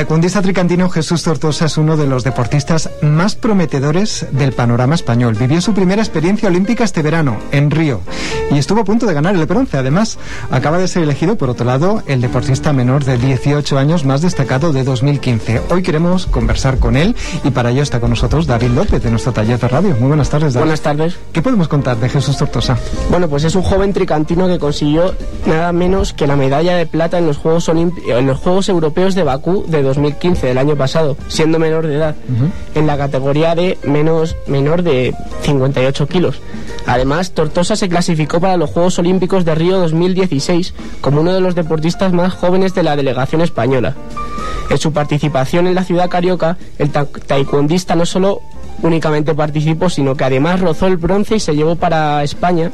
Taekwondista tricantino Jesús Tortosa es uno de los deportistas más prometedores del panorama español. Vivió su primera experiencia olímpica este verano, en Río, y estuvo a punto de ganar el bronce. Además, acaba de ser elegido, por otro lado, el deportista menor de 18 años más destacado de 2015. Hoy queremos conversar con él y para ello está con nosotros David López de nuestro taller de radio. Muy buenas tardes, David. Buenas tardes. ¿Qué podemos contar de Jesús Tortosa? Bueno, pues es un joven tricantino que consiguió nada menos que la medalla de plata en los Juegos, Olimpi en los Juegos Europeos de Bakú de 2015, del año pasado, siendo menor de edad, en la categoría de menos menor de 58 kilos. Además, Tortosa se clasificó para los Juegos Olímpicos de Río 2016 como uno de los deportistas más jóvenes de la delegación española. En su participación en la ciudad carioca, el ta taekwondista no solo únicamente participó, sino que además rozó el bronce y se llevó para España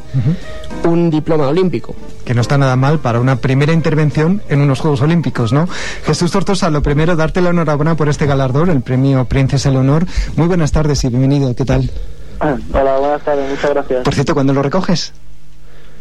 un diploma olímpico. Que no está nada mal para una primera intervención en unos Juegos Olímpicos, ¿no? Jesús Tortosa, lo primero, darte la enhorabuena por este galardón, el premio Princesa el Honor. Muy buenas tardes y bienvenido, ¿qué tal? Hola, buenas tardes, muchas gracias. Por cierto, ¿cuándo lo recoges?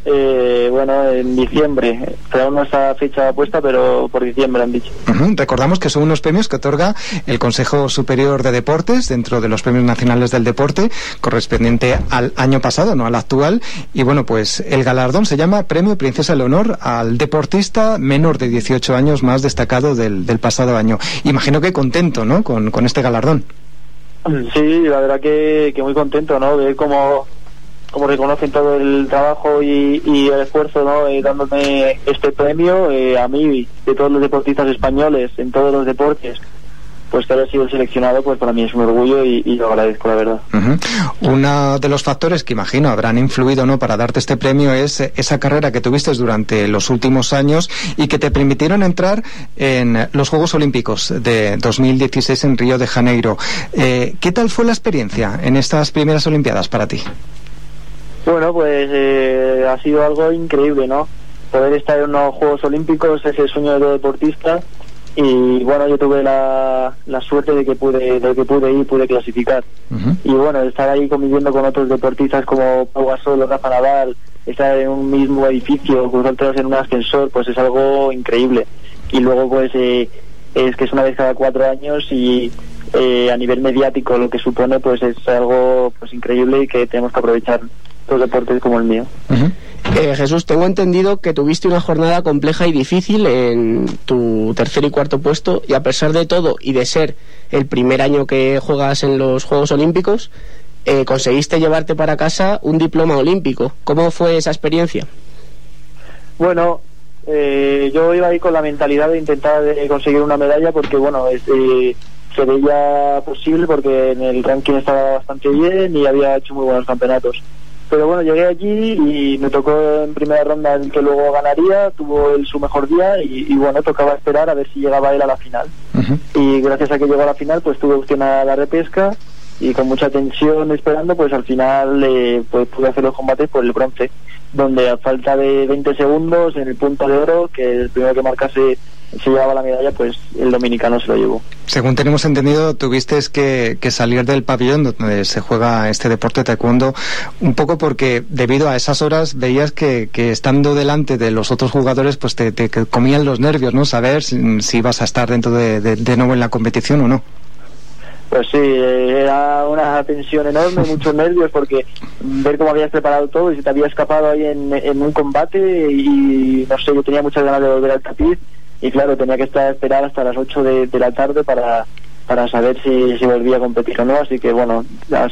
Eh, bueno, en diciembre. Pero no está fecha puesta, pero por diciembre han dicho. Uh -huh. Recordamos que son unos premios que otorga el Consejo Superior de Deportes dentro de los Premios Nacionales del Deporte, correspondiente al año pasado, no al actual. Y bueno, pues el galardón se llama Premio Princesa Leonor al deportista menor de 18 años más destacado del, del pasado año. Imagino que contento, ¿no? Con, con este galardón. Sí, la verdad que, que muy contento, ¿no? Ver cómo como reconocen todo el trabajo y, y el esfuerzo ¿no? Eh, dándome este premio eh, a mí de todos los deportistas españoles en todos los deportes pues que haya sido seleccionado pues para mí es un orgullo y, lo agradezco la verdad uh uno de los factores que imagino habrán influido no para darte este premio es esa carrera que tuviste durante los últimos años y que te permitieron entrar en los Juegos Olímpicos de 2016 en Río de Janeiro eh, ¿qué tal fue la experiencia en estas primeras Olimpiadas para ti? Bueno, pues eh, ha sido algo increíble, ¿no? Poder estar en unos Juegos Olímpicos es el sueño de deportista y bueno, yo tuve la, la suerte de que pude de que pude ir, pude clasificar. Uh -huh. Y bueno, estar ahí conviviendo con otros deportistas como Pau Gasol o Rafa Nadal, estar en un mismo edificio, otros en un ascensor, pues es algo increíble. Y luego pues eh, es que es una vez cada cuatro años y eh, a nivel mediático lo que supone pues es algo pues increíble y que tenemos que aprovechar los deportes como el mío. Uh -huh. eh, Jesús, tengo entendido que tuviste una jornada compleja y difícil en tu tercer y cuarto puesto y a pesar de todo y de ser el primer año que juegas en los Juegos Olímpicos, eh, conseguiste llevarte para casa un diploma olímpico. ¿Cómo fue esa experiencia? Bueno, eh, yo iba ahí con la mentalidad de intentar de conseguir una medalla porque, bueno, es, eh, se veía posible porque en el ranking estaba bastante bien y había hecho muy buenos campeonatos pero bueno, llegué allí y me tocó en primera ronda el que luego ganaría, tuvo él su mejor día y, y, bueno, tocaba esperar a ver si llegaba él a la final. Uh -huh. Y gracias a que llegó a la final, pues tuve opción a la repesca y con mucha tensión esperando, pues al final eh, pues pude hacer los combates por el bronce, donde a falta de 20 segundos en el punto de oro, que el primero que marcase se llevaba la medalla, pues el dominicano se lo llevó. Según tenemos entendido, tuviste que, que, salir del pabellón donde se juega este deporte taekwondo un poco porque debido a esas horas veías que, que estando delante de los otros jugadores pues te, te comían los nervios, ¿no? Saber si, si ibas a estar dentro de, de, de nuevo en la competición o no. Pues sí, era una tensión enorme, muchos nervios, porque ver cómo habías preparado todo y si te había escapado ahí en, en un combate y no sé, yo tenía muchas ganas de volver al tapiz y claro, tenía que estar esperar hasta las 8 de, de la tarde para, para saber si, si volvía a competir o no, así que bueno,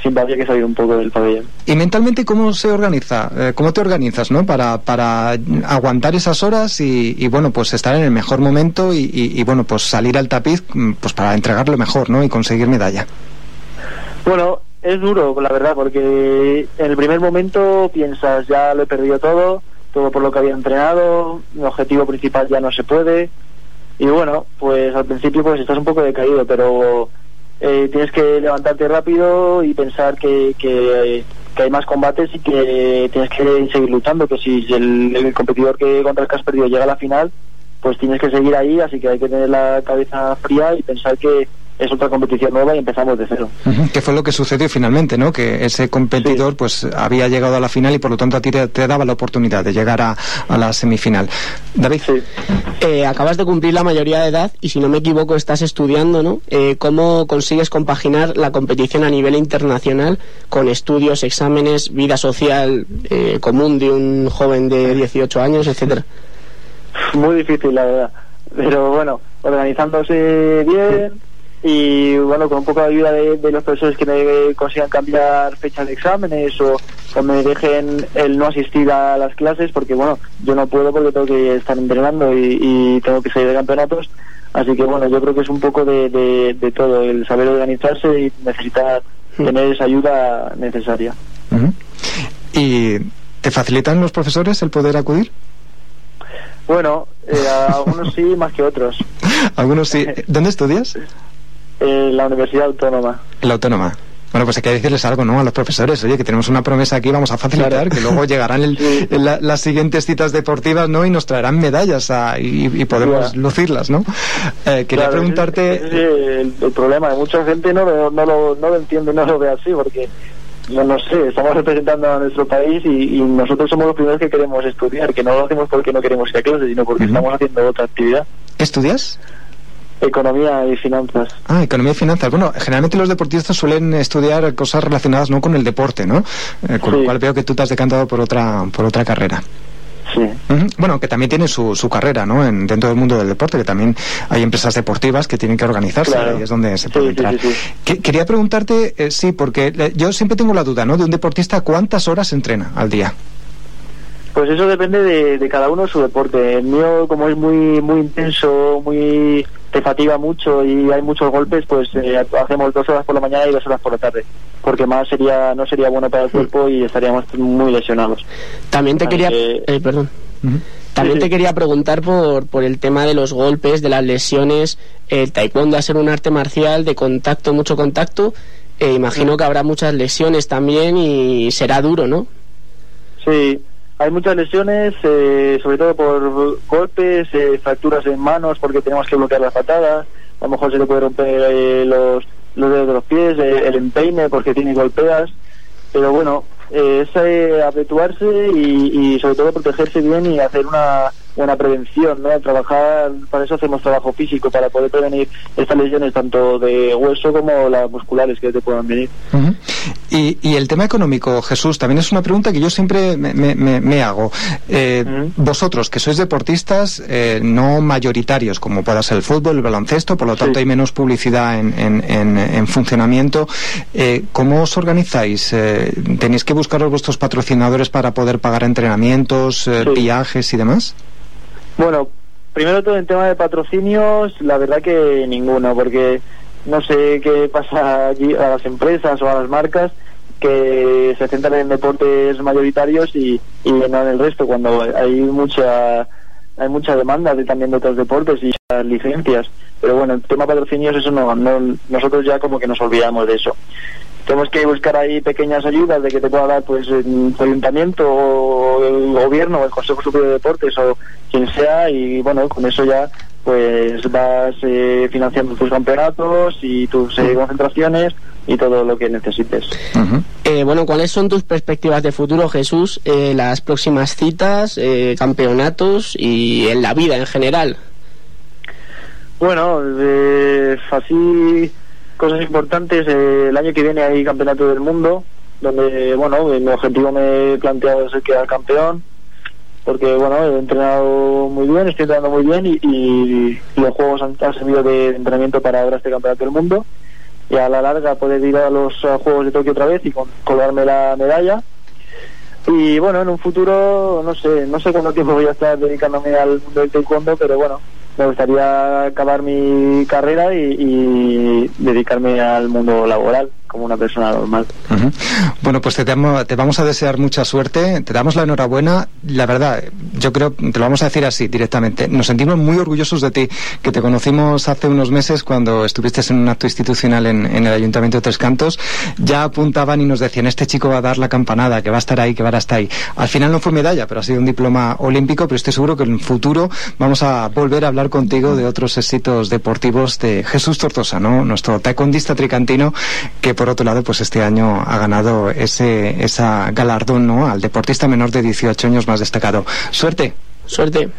siempre había que salir un poco del pabellón. ¿Y mentalmente cómo se organiza? Eh, ¿Cómo te organizas, no? Para, para aguantar esas horas y, y bueno, pues estar en el mejor momento y, y, bueno, pues salir al tapiz mm, pues para entregarlo mejor, ¿no? Y conseguir medalla. Bueno, es duro, la verdad, porque en el primer momento piensas, ya lo he perdido todo, todo por lo que había entrenado, mi objetivo principal ya no se puede, y bueno, pues al principio pues estás un poco decaído, pero eh, tienes que levantarte rápido y pensar que, que, hay más combates y que tienes que seguir luchando, que si el, el competidor que contra el que has perdido llega a la final, pues tienes que seguir ahí, así que hay que tener la cabeza fría y pensar que es otra competición nueva y empezamos de cero. Que fue lo que sucedió finalmente, ¿no? Que ese competidor pues había llegado a la final y por lo tanto a ti te, daba la oportunidad de llegar a, la semifinal. David. Eh, acabas de cumplir la mayoría de edad y si no me equivoco estás estudiando, ¿no? Eh, ¿Cómo consigues compaginar la competición a nivel internacional con estudios, exámenes, vida social eh, común de un joven de 18 años, etcétera? Muy difícil, la verdad. Pero bueno, organizándose bien y bueno, con un poco de ayuda de, los profesores que me consigan cambiar fechas de exámenes o, me dejen el no asistir a las clases, porque bueno, yo no puedo porque tengo que estar entrenando y, tengo que salir de campeonatos. Así que bueno, yo creo que es un poco de, de, todo, el saber organizarse y necesitar mm. tener esa ayuda necesaria. ¿Y te facilitan los profesores el poder acudir? Bueno, eh, algunos sí, más que otros. algunos sí. ¿Dónde estudias? En la Universidad Autónoma. La Autónoma. Bueno, pues hay que decirles algo, ¿no? A los profesores, oye, que tenemos una promesa aquí, vamos a facilitar, que luego llegarán las siguientes citas deportivas, ¿no? Y nos traerán medallas y, podemos lucirlas, ¿no? Eh, quería preguntarte... el, problema, mucha gente no, lo, no, lo, no lo entiende, no lo ve así, porque no, no sé, estamos representando a nuestro país y, nosotros somos los primeros que queremos estudiar, que no lo hacemos porque no queremos ir a clase, sino porque estamos haciendo otra actividad. ¿Estudias? Economía y finanzas. Ah, economía y finanzas. Bueno, generalmente los deportistas suelen estudiar cosas relacionadas no con el deporte, ¿no? Eh, con lo cual veo que tú te has decantado por otra, por otra carrera. Sí. Bueno, que también tiene su, su carrera, ¿no? En, dentro del mundo del deporte, que también hay empresas deportivas que tienen que organizarse y es donde se puede entrar. quería preguntarte, eh, sí, porque eh, yo siempre tengo la duda, ¿no? De un deportista, ¿cuántas horas entrena al día? Pues eso depende de, de cada uno su deporte. El mío, como es muy muy intenso, muy te fatiga mucho y hay muchos golpes, pues eh, hacemos dos horas por la mañana y dos horas por la tarde, porque más sería no sería bueno para el cuerpo y estaríamos muy lesionados. También te quería, eh, perdón. También te quería preguntar por, por el tema de los golpes, de las lesiones. El taekwondo a ser un arte marcial de contacto, mucho contacto. Eh, imagino que habrá muchas lesiones también y será duro, ¿no? Sí, hay muchas lesiones, eh, sobre todo por golpes, eh, fracturas en manos porque tenemos que bloquear las patadas, a lo mejor se le puede romper eh, los, los dedos de los pies, el empeine porque tiene golpeas, pero bueno, es habituarse y, y sobre todo protegerse bien y hacer una una prevención, ¿no? Trabajar, para eso hacemos trabajo físico, para poder prevenir estas lesiones tanto de hueso como las musculares que te puedan venir. y, y, el tema económico, Jesús, también es una pregunta que yo siempre me, me, hago. Eh, vosotros, que sois deportistas eh, no mayoritarios, como pueda ser el fútbol, el baloncesto, por lo tanto hay menos publicidad en, en, en, funcionamiento, eh, ¿cómo os organizáis? ¿Tenéis que buscaros vuestros patrocinadores para poder pagar entrenamientos, viajes y demás? Bueno, primero todo en tema de patrocinios, la verdad que ninguno, porque no sé qué pasa allí a las empresas o a las marcas que se centran en deportes mayoritarios y, y no en el resto, cuando hay mucha hay mucha demanda de, también de otros deportes y licencias. Pero bueno, el tema patrocinios, eso no, no, nosotros ya como que nos olvidamos de eso tenemos que buscar ahí pequeñas ayudas de que te pueda dar pues el ayuntamiento o el gobierno o el Consejo Superior de Deportes o quien sea y bueno con eso ya pues vas eh, financiando tus campeonatos y tus eh, concentraciones y todo lo que necesites. Eh, bueno, ¿cuáles son tus perspectivas de futuro, Jesús? las próximas citas, campeonatos y en la vida en general. Bueno, así cosas importantes. Eh, el año que viene hay campeonato del mundo, donde, bueno, mi objetivo me he planteado es quedar campeón. porque bueno, he entrenado muy bien, estoy entrenando muy bien y, los juegos han, servido de entrenamiento para ahora este campeonato del mundo y a la larga poder ir a los Juegos de Tokio otra vez y colgarme la medalla. Y bueno, en un futuro, no sé, no sé cuánto tiempo voy a estar dedicándome al mundo del taekwondo, pero bueno, me gustaría acabar mi carrera y, dedicarme al mundo laboral como una persona normal. Bueno, pues te, te, vamos a desear mucha suerte, te damos la enhorabuena. La verdad, yo creo, te lo vamos a decir así directamente, nos sentimos muy orgullosos de ti, que te conocimos hace unos meses cuando estuviste en un acto institucional en, el Ayuntamiento de Tres Cantos, ya apuntaban y nos decían, este chico va a dar la campanada, que va a estar ahí, que va a estar ahí. Al final no fue medalla, pero ha sido un diploma olímpico, pero estoy seguro que en el futuro vamos a volver a hablar contigo de otros éxitos deportivos de Jesús Tortosa, ¿no? Nuestro taekwondista tricantino, que por otro lado, pues este año ha ganado ese esa galardón, ¿no? Al deportista menor de 18 años más destacado. Suerte. Suerte.